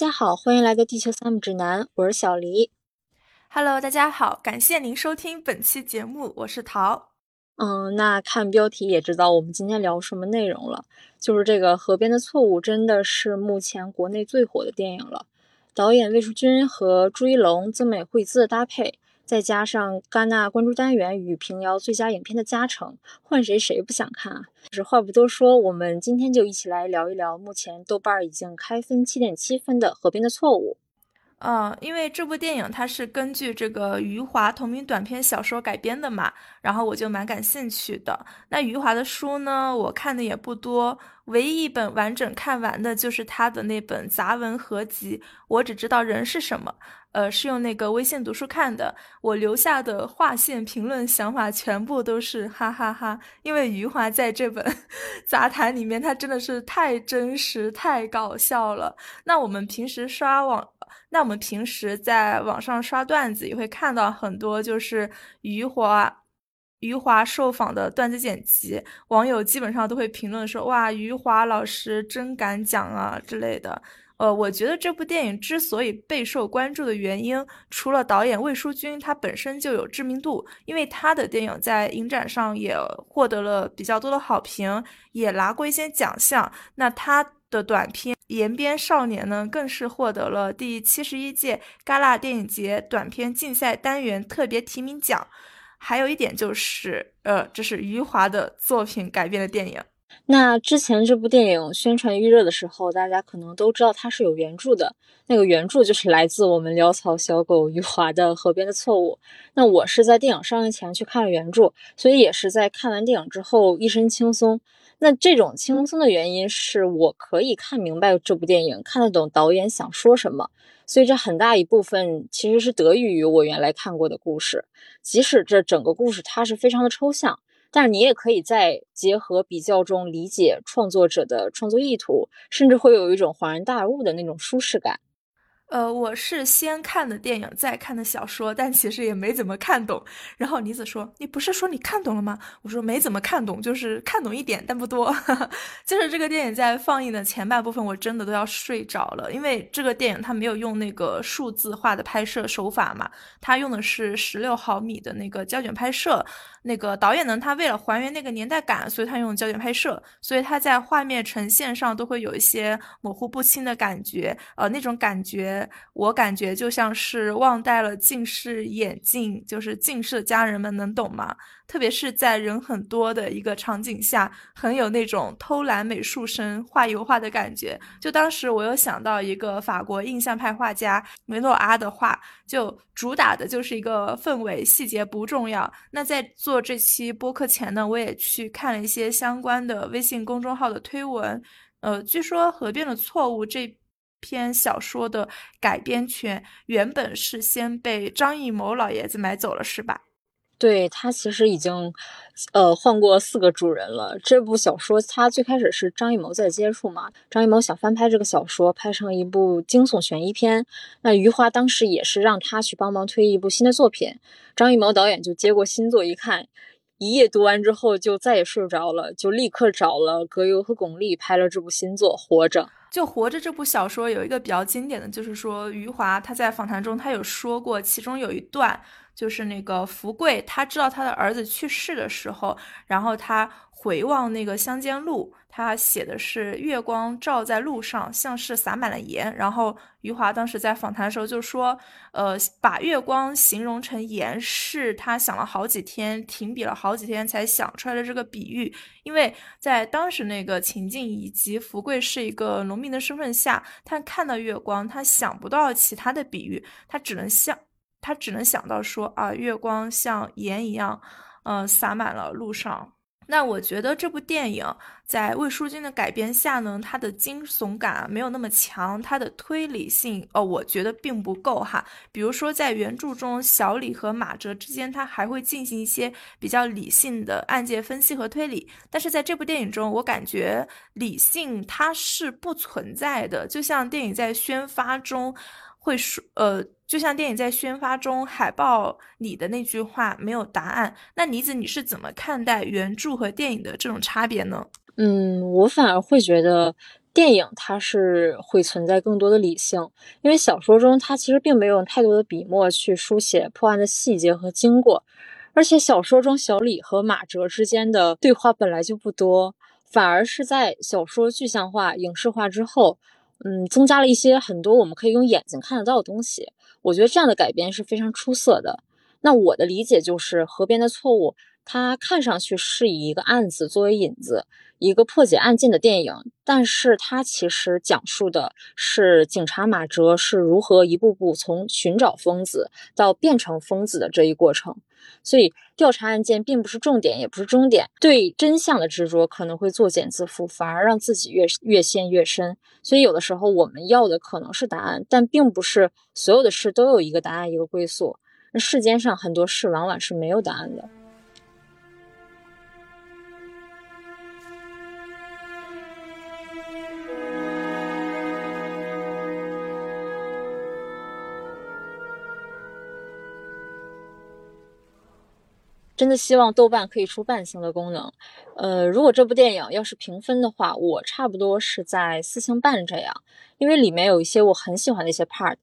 家好，欢迎来到地球三姆指南，我是小黎。Hello，大家好，感谢您收听本期节目，我是桃。嗯，那看标题也知道我们今天聊什么内容了，就是这个《河边的错误》真的是目前国内最火的电影了。导演魏淑君和朱一龙、曾美惠孜的搭配。再加上戛纳关注单元与平遥最佳影片的加成，换谁谁不想看啊？是话不多说，我们今天就一起来聊一聊目前豆瓣已经开分七点七分的《河边的错误》。嗯，因为这部电影它是根据这个余华同名短篇小说改编的嘛，然后我就蛮感兴趣的。那余华的书呢，我看的也不多。唯一一本完整看完的就是他的那本杂文合集《我只知道人是什么》，呃，是用那个微信读书看的。我留下的划线评论想法全部都是哈哈哈，因为余华在这本 杂谈里面，他真的是太真实、太搞笑了。那我们平时刷网，那我们平时在网上刷段子，也会看到很多就是余华。余华受访的段子剪辑，网友基本上都会评论说：“哇，余华老师真敢讲啊之类的。”呃，我觉得这部电影之所以备受关注的原因，除了导演魏书君他本身就有知名度，因为他的电影在影展上也获得了比较多的好评，也拿过一些奖项。那他的短片《延边少年》呢，更是获得了第七十一届戛纳电影节短片竞赛单元特别提名奖。还有一点就是，呃，这是余华的作品改编的电影。那之前这部电影宣传预热的时候，大家可能都知道它是有原著的。那个原著就是来自我们潦草小狗余华的《河边的错误》。那我是在电影上映前去看了原著，所以也是在看完电影之后一身轻松。那这种轻松的原因是我可以看明白这部电影，看得懂导演想说什么。所以这很大一部分其实是得益于我原来看过的故事，即使这整个故事它是非常的抽象，但是你也可以在结合比较中理解创作者的创作意图，甚至会有一种恍然大悟的那种舒适感。呃，我是先看的电影，再看的小说，但其实也没怎么看懂。然后妮子说：“你不是说你看懂了吗？”我说：“没怎么看懂，就是看懂一点，但不多。”就是这个电影在放映的前半部分，我真的都要睡着了，因为这个电影它没有用那个数字化的拍摄手法嘛，它用的是十六毫米的那个胶卷拍摄。那个导演呢，他为了还原那个年代感，所以他用胶卷拍摄，所以他在画面呈现上都会有一些模糊不清的感觉。呃，那种感觉，我感觉就像是忘带了近视眼镜，就是近视的家人们能懂吗？特别是在人很多的一个场景下，很有那种偷懒美术生画油画的感觉。就当时我又想到一个法国印象派画家梅诺阿的画，就主打的就是一个氛围，细节不重要。那在做这期播客前呢，我也去看了一些相关的微信公众号的推文。呃，据说《河边的错误》这篇小说的改编权原本是先被张艺谋老爷子买走了，是吧？对他其实已经，呃，换过四个主人了。这部小说他最开始是张艺谋在接触嘛，张艺谋想翻拍这个小说，拍成一部惊悚悬疑片。那余华当时也是让他去帮忙推一部新的作品，张艺谋导演就接过新作一看，一夜读完之后就再也睡不着了，就立刻找了葛优和巩俐拍了这部新作《活着》。就《活着》这部小说有一个比较经典的就是说，余华他在访谈中他有说过，其中有一段。就是那个福贵，他知道他的儿子去世的时候，然后他回望那个乡间路，他写的是月光照在路上，像是洒满了盐。然后余华当时在访谈的时候就说，呃，把月光形容成盐，是他想了好几天，停笔了好几天才想出来的这个比喻。因为在当时那个情境以及福贵是一个农民的身份下，他看到月光，他想不到其他的比喻，他只能像。他只能想到说啊，月光像盐一样，呃，洒满了路上。那我觉得这部电影在魏书君的改编下呢，它的惊悚感没有那么强，它的推理性，哦，我觉得并不够哈。比如说在原著中，小李和马哲之间，他还会进行一些比较理性的案件分析和推理，但是在这部电影中，我感觉理性它是不存在的，就像电影在宣发中会说，呃。就像电影在宣发中海报里的那句话没有答案，那妮子你是怎么看待原著和电影的这种差别呢？嗯，我反而会觉得电影它是会存在更多的理性，因为小说中它其实并没有太多的笔墨去书写破案的细节和经过，而且小说中小李和马哲之间的对话本来就不多，反而是在小说具象化、影视化之后，嗯，增加了一些很多我们可以用眼睛看得到的东西。我觉得这样的改编是非常出色的。那我的理解就是《河边的错误》。它看上去是以一个案子作为引子，一个破解案件的电影，但是它其实讲述的是警察马哲是如何一步步从寻找疯子到变成疯子的这一过程。所以，调查案件并不是重点，也不是终点。对真相的执着可能会作茧自缚，反而让自己越越陷越深。所以，有的时候我们要的可能是答案，但并不是所有的事都有一个答案，一个归宿。世间上很多事往往是没有答案的。真的希望豆瓣可以出半星的功能。呃，如果这部电影要是评分的话，我差不多是在四星半这样，因为里面有一些我很喜欢的一些 part。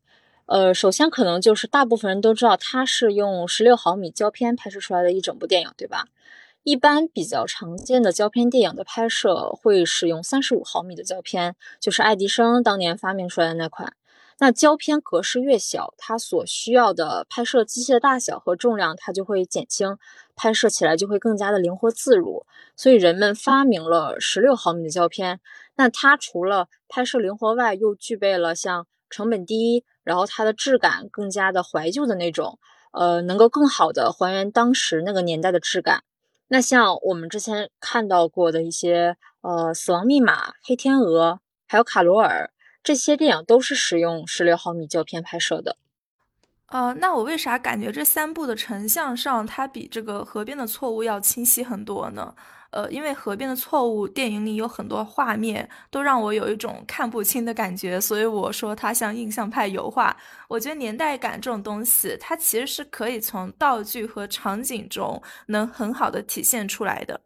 呃，首先可能就是大部分人都知道它是用十六毫米胶片拍摄出来的一整部电影，对吧？一般比较常见的胶片电影的拍摄会使用三十五毫米的胶片，就是爱迪生当年发明出来的那款。那胶片格式越小，它所需要的拍摄机械的大小和重量它就会减轻，拍摄起来就会更加的灵活自如。所以人们发明了十六毫米的胶片。那它除了拍摄灵活外，又具备了像成本低，然后它的质感更加的怀旧的那种，呃，能够更好的还原当时那个年代的质感。那像我们之前看到过的一些，呃，死亡密码、黑天鹅，还有卡罗尔。这些电影都是使用十六毫米胶片拍摄的。呃，那我为啥感觉这三部的成像上，它比这个《河边的错误》要清晰很多呢？呃，因为《河边的错误》电影里有很多画面都让我有一种看不清的感觉，所以我说它像印象派油画。我觉得年代感这种东西，它其实是可以从道具和场景中能很好的体现出来的。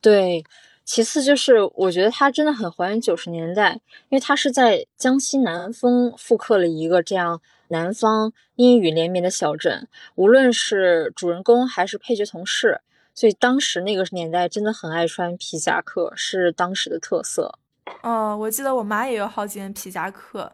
对。其次就是，我觉得它真的很还原九十年代，因为它是在江西南丰复刻了一个这样南方阴雨连绵的小镇，无论是主人公还是配角同事，所以当时那个年代真的很爱穿皮夹克，是当时的特色。嗯，我记得我妈也有好几件皮夹克。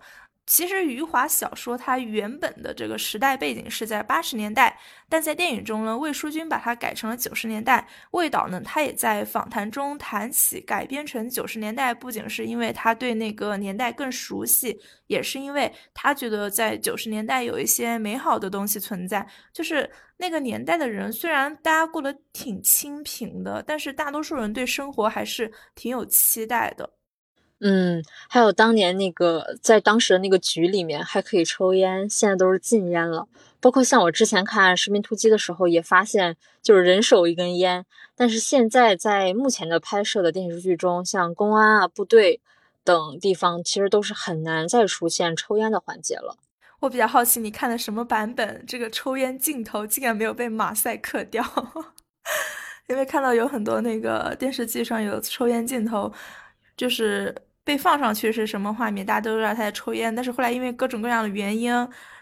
其实余华小说它原本的这个时代背景是在八十年代，但在电影中呢，魏书君把它改成了九十年代。魏导呢，他也在访谈中谈起改编成九十年代，不仅是因为他对那个年代更熟悉，也是因为他觉得在九十年代有一些美好的东西存在。就是那个年代的人，虽然大家过得挺清贫的，但是大多数人对生活还是挺有期待的。嗯，还有当年那个在当时的那个局里面还可以抽烟，现在都是禁烟了。包括像我之前看《士兵突击》的时候，也发现就是人手一根烟。但是现在在目前的拍摄的电视剧中，像公安啊、部队等地方，其实都是很难再出现抽烟的环节了。我比较好奇，你看的什么版本？这个抽烟镜头竟然没有被马赛克掉，因为看到有很多那个电视剧上有抽烟镜头。就是被放上去是什么画面？大家都知道他在抽烟，但是后来因为各种各样的原因，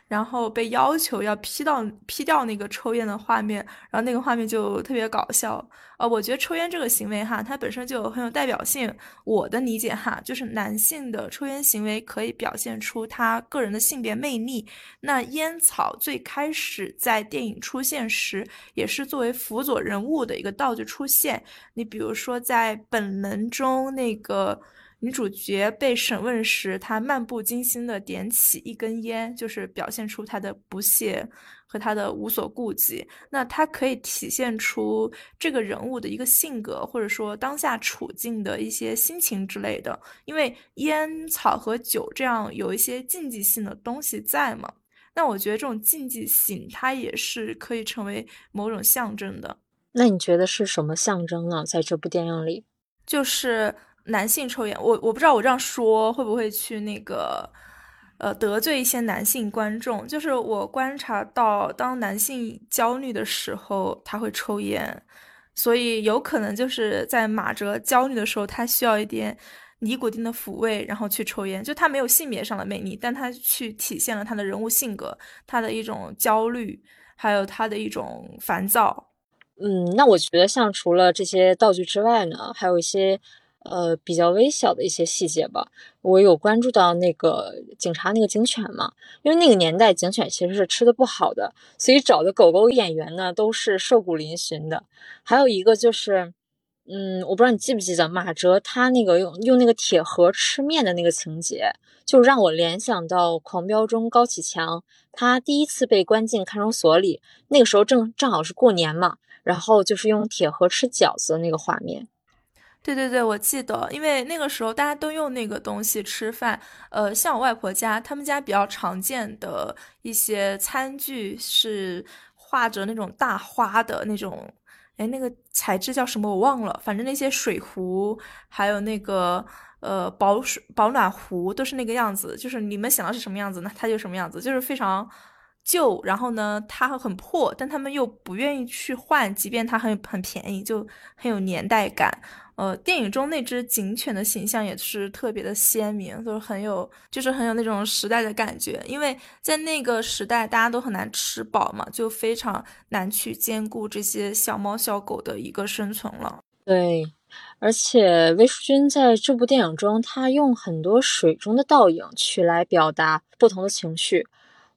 然后被要求要 P 到 P 掉那个抽烟的画面，然后那个画面就特别搞笑。呃，我觉得抽烟这个行为哈，它本身就很有代表性。我的理解哈，就是男性的抽烟行为可以表现出他个人的性别魅力。那烟草最开始在电影出现时，也是作为辅佐人物的一个道具出现。你比如说在本能中那个。女主角被审问时，她漫不经心地点起一根烟，就是表现出她的不屑和她的无所顾忌。那她可以体现出这个人物的一个性格，或者说当下处境的一些心情之类的。因为烟草和酒这样有一些禁忌性的东西在嘛，那我觉得这种禁忌性它也是可以成为某种象征的。那你觉得是什么象征呢？在这部电影里，就是。男性抽烟，我我不知道我这样说会不会去那个，呃，得罪一些男性观众。就是我观察到，当男性焦虑的时候，他会抽烟，所以有可能就是在马哲焦虑的时候，他需要一点尼古丁的抚慰，然后去抽烟。就他没有性别上的魅力，但他去体现了他的人物性格，他的一种焦虑，还有他的一种烦躁。嗯，那我觉得像除了这些道具之外呢，还有一些。呃，比较微小的一些细节吧，我有关注到那个警察那个警犬嘛，因为那个年代警犬其实是吃的不好的，所以找的狗狗演员呢都是瘦骨嶙峋的。还有一个就是，嗯，我不知道你记不记得马哲他那个用用那个铁盒吃面的那个情节，就让我联想到《狂飙》中高启强他第一次被关进看守所里，那个时候正正好是过年嘛，然后就是用铁盒吃饺子的那个画面。对对对，我记得，因为那个时候大家都用那个东西吃饭。呃，像我外婆家，他们家比较常见的一些餐具是画着那种大花的那种，哎，那个材质叫什么我忘了。反正那些水壶，还有那个呃保水保暖壶，都是那个样子。就是你们想到是什么样子，那它就什么样子，就是非常旧。然后呢，它很破，但他们又不愿意去换，即便它很很便宜，就很有年代感。呃，电影中那只警犬的形象也是特别的鲜明，就是很有，就是很有那种时代的感觉。因为在那个时代，大家都很难吃饱嘛，就非常难去兼顾这些小猫小狗的一个生存了。对，而且魏淑君在这部电影中，他用很多水中的倒影去来表达不同的情绪。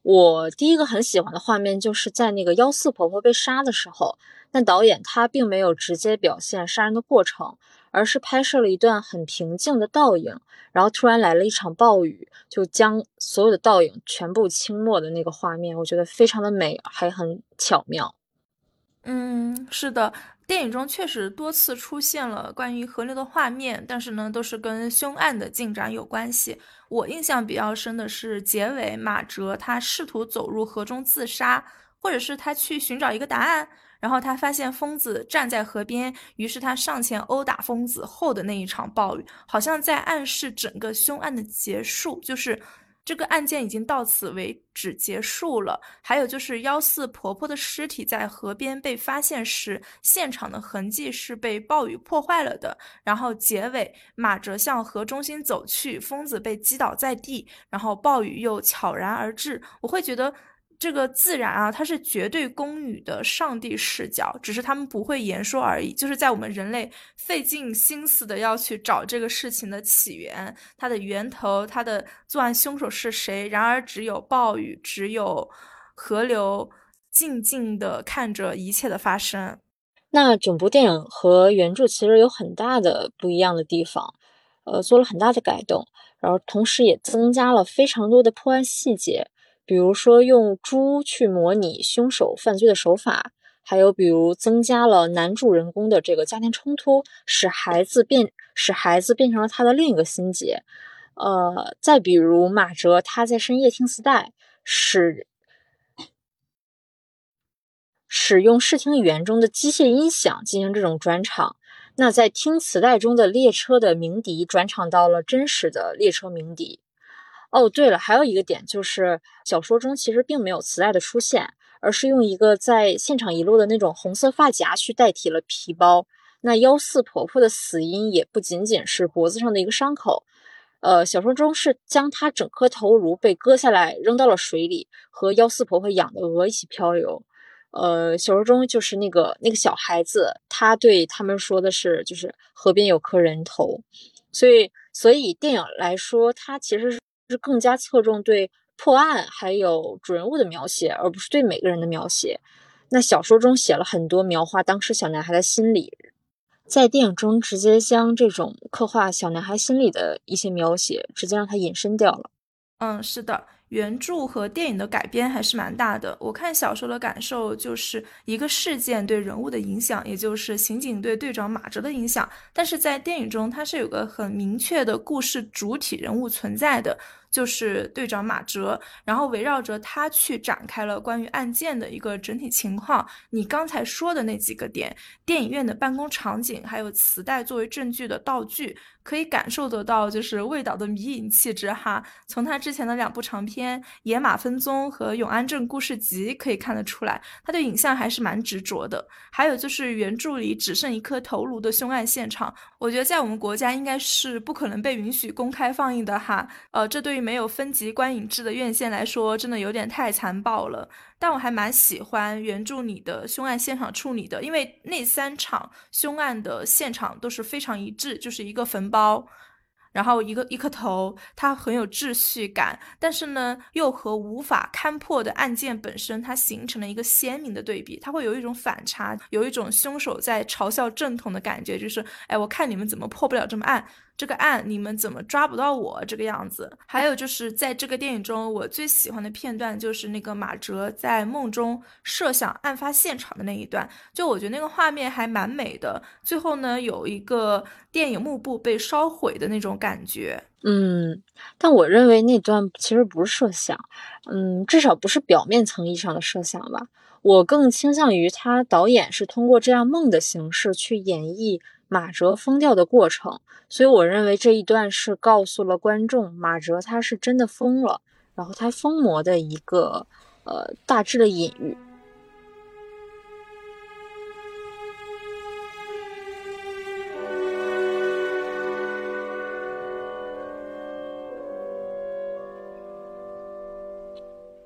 我第一个很喜欢的画面，就是在那个幺四婆婆被杀的时候。但导演他并没有直接表现杀人的过程，而是拍摄了一段很平静的倒影，然后突然来了一场暴雨，就将所有的倒影全部清没的那个画面，我觉得非常的美，还很巧妙。嗯，是的，电影中确实多次出现了关于河流的画面，但是呢，都是跟凶案的进展有关系。我印象比较深的是结尾，马哲他试图走入河中自杀，或者是他去寻找一个答案。然后他发现疯子站在河边，于是他上前殴打疯子后的那一场暴雨，好像在暗示整个凶案的结束，就是这个案件已经到此为止结束了。还有就是幺四婆婆的尸体在河边被发现时，现场的痕迹是被暴雨破坏了的。然后结尾马哲向河中心走去，疯子被击倒在地，然后暴雨又悄然而至。我会觉得。这个自然啊，它是绝对公允的上帝视角，只是他们不会言说而已。就是在我们人类费尽心思的要去找这个事情的起源、它的源头、它的作案凶手是谁，然而只有暴雨，只有河流，静静的看着一切的发生。那整部电影和原著其实有很大的不一样的地方，呃，做了很大的改动，然后同时也增加了非常多的破案细节。比如说用猪去模拟凶手犯罪的手法，还有比如增加了男主人公的这个家庭冲突，使孩子变使孩子变成了他的另一个心结。呃，再比如马哲他在深夜听磁带，使使用视听语言中的机械音响进行这种转场。那在听磁带中的列车的鸣笛转场到了真实的列车鸣笛。哦，对了，还有一个点就是，小说中其实并没有磁带的出现，而是用一个在现场遗落的那种红色发夹去代替了皮包。那幺四婆婆的死因也不仅仅是脖子上的一个伤口，呃，小说中是将她整颗头颅被割下来扔到了水里，和幺四婆婆养的鹅一起漂流。呃，小说中就是那个那个小孩子，他对他们说的是，就是河边有颗人头，所以所以电影来说，它其实是。是更加侧重对破案还有主人物的描写，而不是对每个人的描写。那小说中写了很多描画当时小男孩的心理，在电影中直接将这种刻画小男孩心理的一些描写，直接让他隐身掉了。嗯，是的。原著和电影的改编还是蛮大的。我看小说的感受就是一个事件对人物的影响，也就是刑警对队长马哲的影响。但是在电影中，它是有个很明确的故事主体人物存在的。就是队长马哲，然后围绕着他去展开了关于案件的一个整体情况。你刚才说的那几个点，电影院的办公场景，还有磁带作为证据的道具。可以感受得到，就是魏导的迷影气质哈。从他之前的两部长片《野马分鬃》和《永安镇故事集》可以看得出来，他对影像还是蛮执着的。还有就是原著里只剩一颗头颅的凶案现场，我觉得在我们国家应该是不可能被允许公开放映的哈。呃，这对于没有分级观影制的院线来说，真的有点太残暴了。但我还蛮喜欢原著里的凶案现场处理的，因为那三场凶案的现场都是非常一致，就是一个坟包，然后一个一颗头，它很有秩序感，但是呢，又和无法勘破的案件本身，它形成了一个鲜明的对比，它会有一种反差，有一种凶手在嘲笑正统的感觉，就是，哎，我看你们怎么破不了这么案。这个案你们怎么抓不到我这个样子？还有就是在这个电影中，我最喜欢的片段就是那个马哲在梦中设想案发现场的那一段，就我觉得那个画面还蛮美的。最后呢，有一个电影幕布被烧毁的那种感觉。嗯，但我认为那段其实不是设想，嗯，至少不是表面层意义上的设想吧。我更倾向于他导演是通过这样梦的形式去演绎。马哲疯掉的过程，所以我认为这一段是告诉了观众，马哲他是真的疯了，然后他疯魔的一个呃大致的隐喻。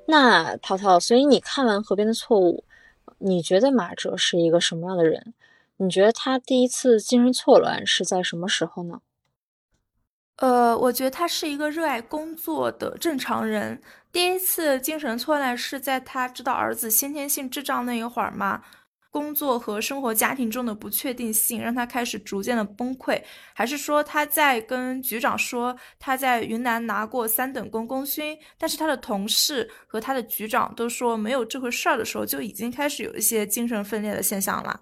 那涛涛，所以你看完《河边的错误》，你觉得马哲是一个什么样的人？你觉得他第一次精神错乱是在什么时候呢？呃，我觉得他是一个热爱工作的正常人。第一次精神错乱是在他知道儿子先天性智障那一会儿吗？工作和生活家庭中的不确定性让他开始逐渐的崩溃，还是说他在跟局长说他在云南拿过三等功功勋，但是他的同事和他的局长都说没有这回事儿的时候，就已经开始有一些精神分裂的现象了？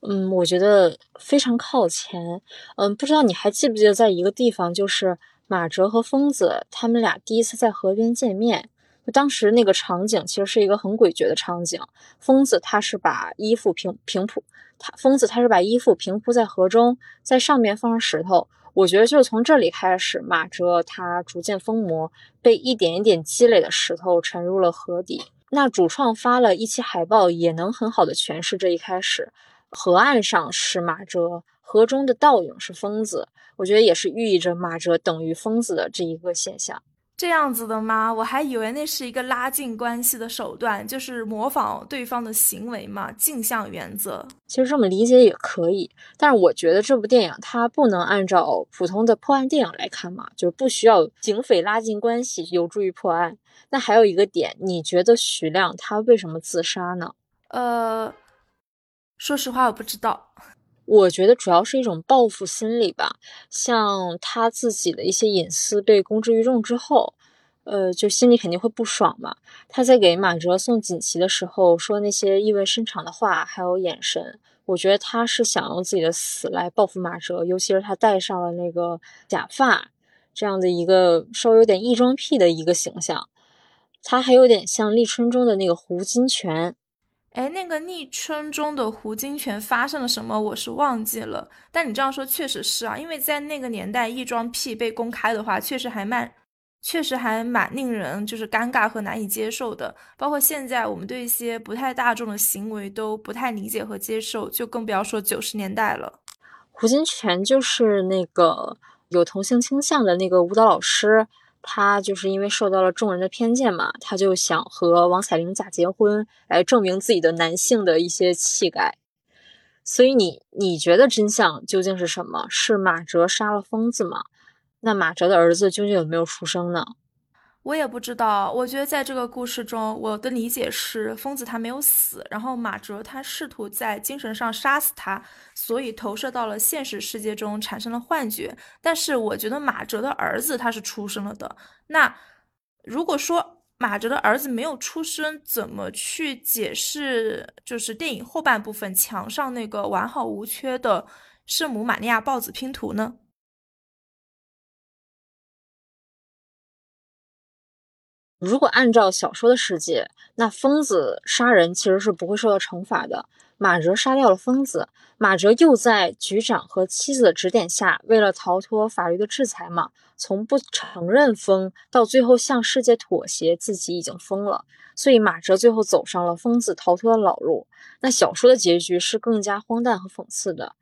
嗯，我觉得非常靠前。嗯，不知道你还记不记得，在一个地方，就是马哲和疯子他们俩第一次在河边见面。当时那个场景其实是一个很诡谲的场景。疯子他是把衣服平平铺，他疯子他是把衣服平铺在河中，在上面放上石头。我觉得就是从这里开始，马哲他逐渐疯魔，被一点一点积累的石头沉入了河底。那主创发了一期海报，也能很好的诠释这一开始。河岸上是马哲，河中的倒影是疯子，我觉得也是寓意着马哲等于疯子的这一个现象。这样子的吗？我还以为那是一个拉近关系的手段，就是模仿对方的行为嘛，镜像原则。其实这么理解也可以，但是我觉得这部电影它不能按照普通的破案电影来看嘛，就是不需要警匪拉近关系有助于破案。那还有一个点，你觉得徐亮他为什么自杀呢？呃。说实话，我不知道。我觉得主要是一种报复心理吧，像他自己的一些隐私被公之于众之后，呃，就心里肯定会不爽嘛。他在给马哲送锦旗的时候说那些意味深长的话，还有眼神，我觉得他是想用自己的死来报复马哲，尤其是他戴上了那个假发，这样的一个稍微有点异装癖的一个形象，他还有点像立春中的那个胡金铨。哎，那个昵称中的胡金铨发生了什么？我是忘记了。但你这样说确实是啊，因为在那个年代，异装癖被公开的话，确实还蛮，确实还蛮令人就是尴尬和难以接受的。包括现在，我们对一些不太大众的行为都不太理解和接受，就更不要说九十年代了。胡金铨就是那个有同性倾向的那个舞蹈老师。他就是因为受到了众人的偏见嘛，他就想和王彩玲假结婚，来证明自己的男性的一些气概。所以你你觉得真相究竟是什么？是马哲杀了疯子吗？那马哲的儿子究竟有没有出生呢？我也不知道，我觉得在这个故事中，我的理解是疯子他没有死，然后马哲他试图在精神上杀死他，所以投射到了现实世界中产生了幻觉。但是我觉得马哲的儿子他是出生了的。那如果说马哲的儿子没有出生，怎么去解释就是电影后半部分墙上那个完好无缺的圣母玛利亚豹子拼图呢？如果按照小说的世界，那疯子杀人其实是不会受到惩罚的。马哲杀掉了疯子，马哲又在局长和妻子的指点下，为了逃脱法律的制裁嘛，从不承认疯到最后向世界妥协，自己已经疯了。所以马哲最后走上了疯子逃脱的老路。那小说的结局是更加荒诞和讽刺的。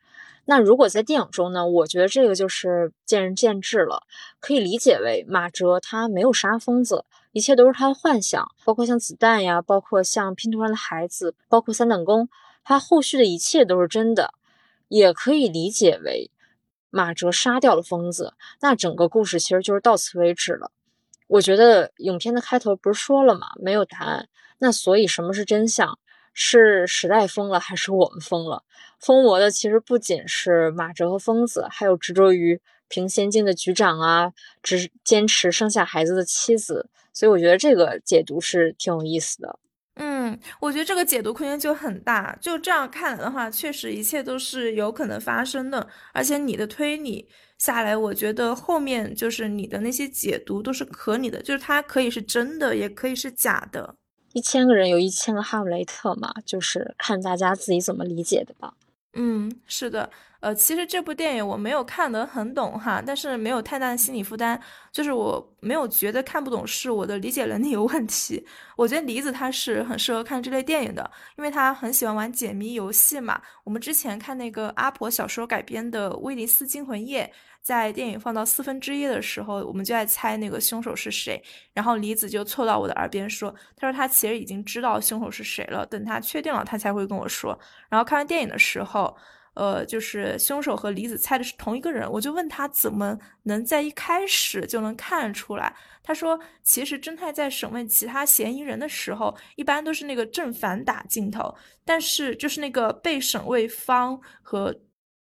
那如果在电影中呢？我觉得这个就是见仁见智了，可以理解为马哲他没有杀疯子。一切都是他的幻想，包括像子弹呀，包括像拼图上的孩子，包括三等功，他后续的一切都是真的，也可以理解为马哲杀掉了疯子，那整个故事其实就是到此为止了。我觉得影片的开头不是说了吗？没有答案。那所以什么是真相？是时代疯了，还是我们疯了？疯魔的其实不仅是马哲和疯子，还有执着于平先进的局长啊，只坚持生下孩子的妻子。所以我觉得这个解读是挺有意思的。嗯，我觉得这个解读空间就很大。就这样看来的话，确实一切都是有可能发生的。而且你的推理下来，我觉得后面就是你的那些解读都是合理的，就是它可以是真的，也可以是假的。一千个人有一千个哈姆雷特嘛，就是看大家自己怎么理解的吧。嗯，是的。呃，其实这部电影我没有看得很懂哈，但是没有太大的心理负担，就是我没有觉得看不懂是我的理解能力有问题。我觉得梨子他是很适合看这类电影的，因为他很喜欢玩解谜游戏嘛。我们之前看那个阿婆小说改编的《威尼斯惊魂夜》，在电影放到四分之一的时候，我们就在猜那个凶手是谁，然后李子就凑到我的耳边说：“他说他其实已经知道凶手是谁了，等他确定了，他才会跟我说。”然后看完电影的时候。呃，就是凶手和李子猜的是同一个人，我就问他怎么能在一开始就能看出来？他说，其实侦探在审问其他嫌疑人的时候，一般都是那个正反打镜头，但是就是那个被审问方和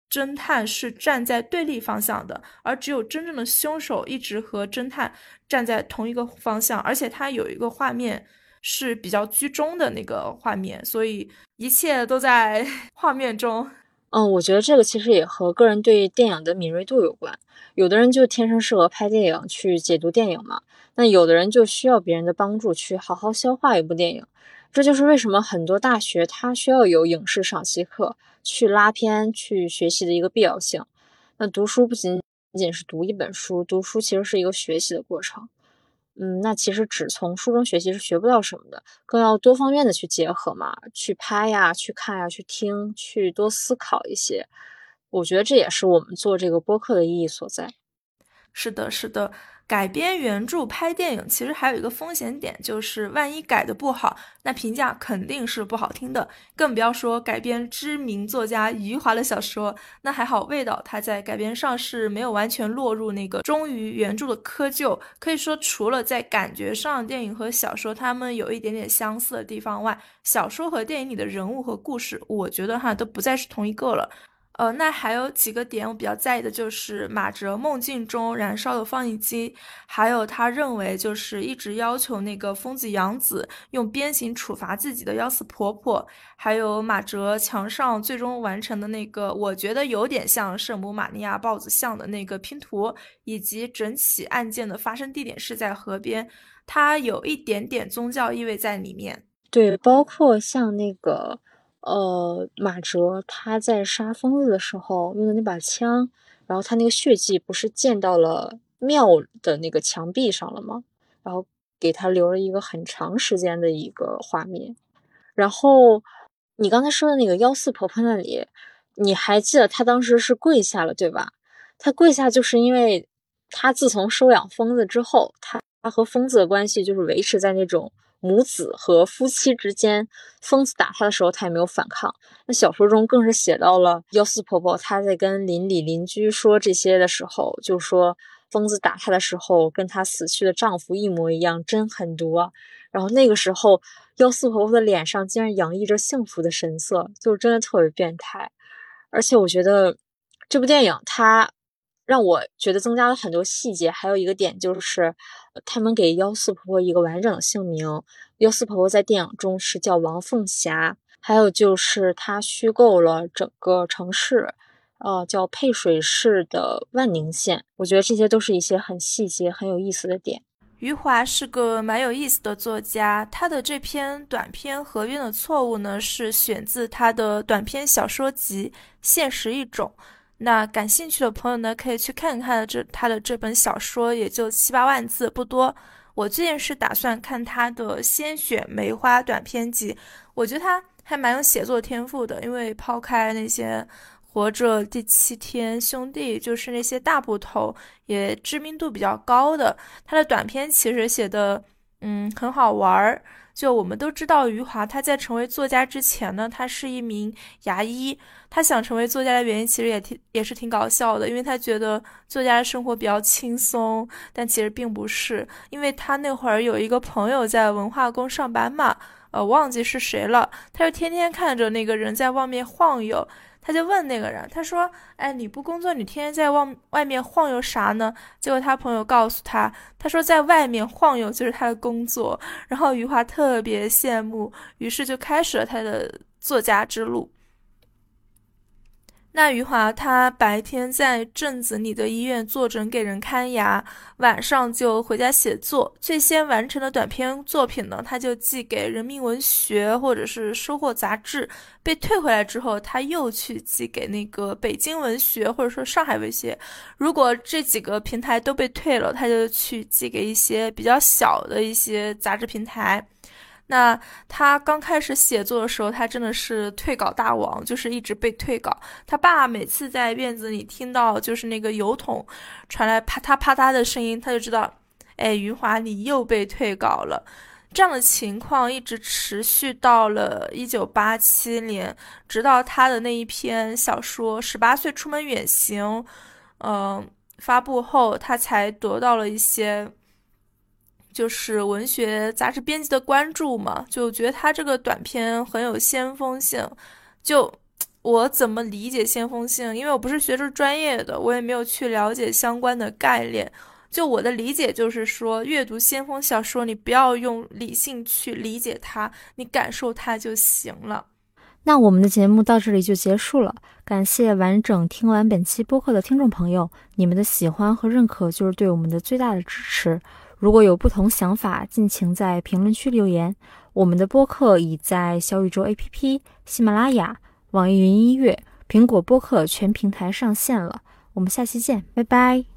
侦探是站在对立方向的，而只有真正的凶手一直和侦探站在同一个方向，而且他有一个画面是比较居中的那个画面，所以一切都在 画面中。嗯，我觉得这个其实也和个人对电影的敏锐度有关。有的人就天生适合拍电影去解读电影嘛，那有的人就需要别人的帮助去好好消化一部电影。这就是为什么很多大学它需要有影视赏析课去拉片去学习的一个必要性。那读书不仅仅是读一本书，读书其实是一个学习的过程。嗯，那其实只从书中学习是学不到什么的，更要多方面的去结合嘛，去拍呀，去看呀，去听，去多思考一些。我觉得这也是我们做这个播客的意义所在。是的，是的。改编原著拍电影，其实还有一个风险点，就是万一改的不好，那评价肯定是不好听的。更不要说改编知名作家余华的小说，那还好，味道他在改编上是没有完全落入那个忠于原著的窠臼。可以说，除了在感觉上，电影和小说他们有一点点相似的地方外，小说和电影里的人物和故事，我觉得哈都不再是同一个了。呃，那还有几个点我比较在意的，就是马哲梦境中燃烧的放映机，还有他认为就是一直要求那个疯子杨子用鞭刑处罚自己的幺四婆婆，还有马哲墙上最终完成的那个，我觉得有点像圣母玛利亚豹子像的那个拼图，以及整起案件的发生地点是在河边，它有一点点宗教意味在里面。对，包括像那个。呃，马哲他在杀疯子的时候用的那把枪，然后他那个血迹不是溅到了庙的那个墙壁上了吗？然后给他留了一个很长时间的一个画面。然后你刚才说的那个幺四婆婆那里，你还记得他当时是跪下了对吧？他跪下就是因为他自从收养疯子之后，他他和疯子的关系就是维持在那种。母子和夫妻之间，疯子打他的时候，他也没有反抗。那小说中更是写到了幺四婆婆，她在跟邻里邻居说这些的时候，就说疯子打她的时候，跟她死去的丈夫一模一样，真狠毒啊！然后那个时候，幺四婆婆的脸上竟然洋溢着幸福的神色，就是真的特别变态。而且我觉得这部电影它。让我觉得增加了很多细节，还有一个点就是，他们给幺四婆婆一个完整的姓名。幺四婆婆在电影中是叫王凤霞，还有就是她虚构了整个城市，呃，叫配水市的万宁县。我觉得这些都是一些很细节、很有意思的点。余华是个蛮有意思的作家，他的这篇短篇《河边的错误》呢，是选自他的短篇小说集《现实一种》。那感兴趣的朋友呢，可以去看看这他的这本小说，也就七八万字，不多。我最近是打算看他的《鲜血梅花》短篇集，我觉得他还蛮有写作天赋的，因为抛开那些。活着第七天，兄弟就是那些大部头，也知名度比较高的。他的短篇其实写的，嗯，很好玩儿。就我们都知道，余华他在成为作家之前呢，他是一名牙医。他想成为作家的原因其实也挺也是挺搞笑的，因为他觉得作家的生活比较轻松，但其实并不是，因为他那会儿有一个朋友在文化宫上班嘛，呃，忘记是谁了，他就天天看着那个人在外面晃悠。他就问那个人，他说：“哎，你不工作，你天天在外外面晃悠啥呢？”结果他朋友告诉他，他说在外面晃悠就是他的工作。然后余华特别羡慕，于是就开始了他的作家之路。那余华他白天在镇子里的医院坐诊给人看牙，晚上就回家写作。最先完成的短篇作品呢，他就寄给《人民文学》或者是《收获》杂志，被退回来之后，他又去寄给那个《北京文学》或者说《上海文学》。如果这几个平台都被退了，他就去寄给一些比较小的一些杂志平台。那他刚开始写作的时候，他真的是退稿大王，就是一直被退稿。他爸每次在院子里听到就是那个油桶传来啪嗒啪嗒的声音，他就知道，哎，余华你又被退稿了。这样的情况一直持续到了一九八七年，直到他的那一篇小说《十八岁出门远行》，嗯，发布后，他才得到了一些。就是文学杂志编辑的关注嘛，就觉得他这个短片很有先锋性。就我怎么理解先锋性？因为我不是学这专业的，我也没有去了解相关的概念。就我的理解就是说，阅读先锋小说，你不要用理性去理解它，你感受它就行了。那我们的节目到这里就结束了，感谢完整听完本期播客的听众朋友，你们的喜欢和认可就是对我们的最大的支持。如果有不同想法，尽情在评论区留言。我们的播客已在小宇宙 APP、喜马拉雅、网易云音乐、苹果播客全平台上线了。我们下期见，拜拜。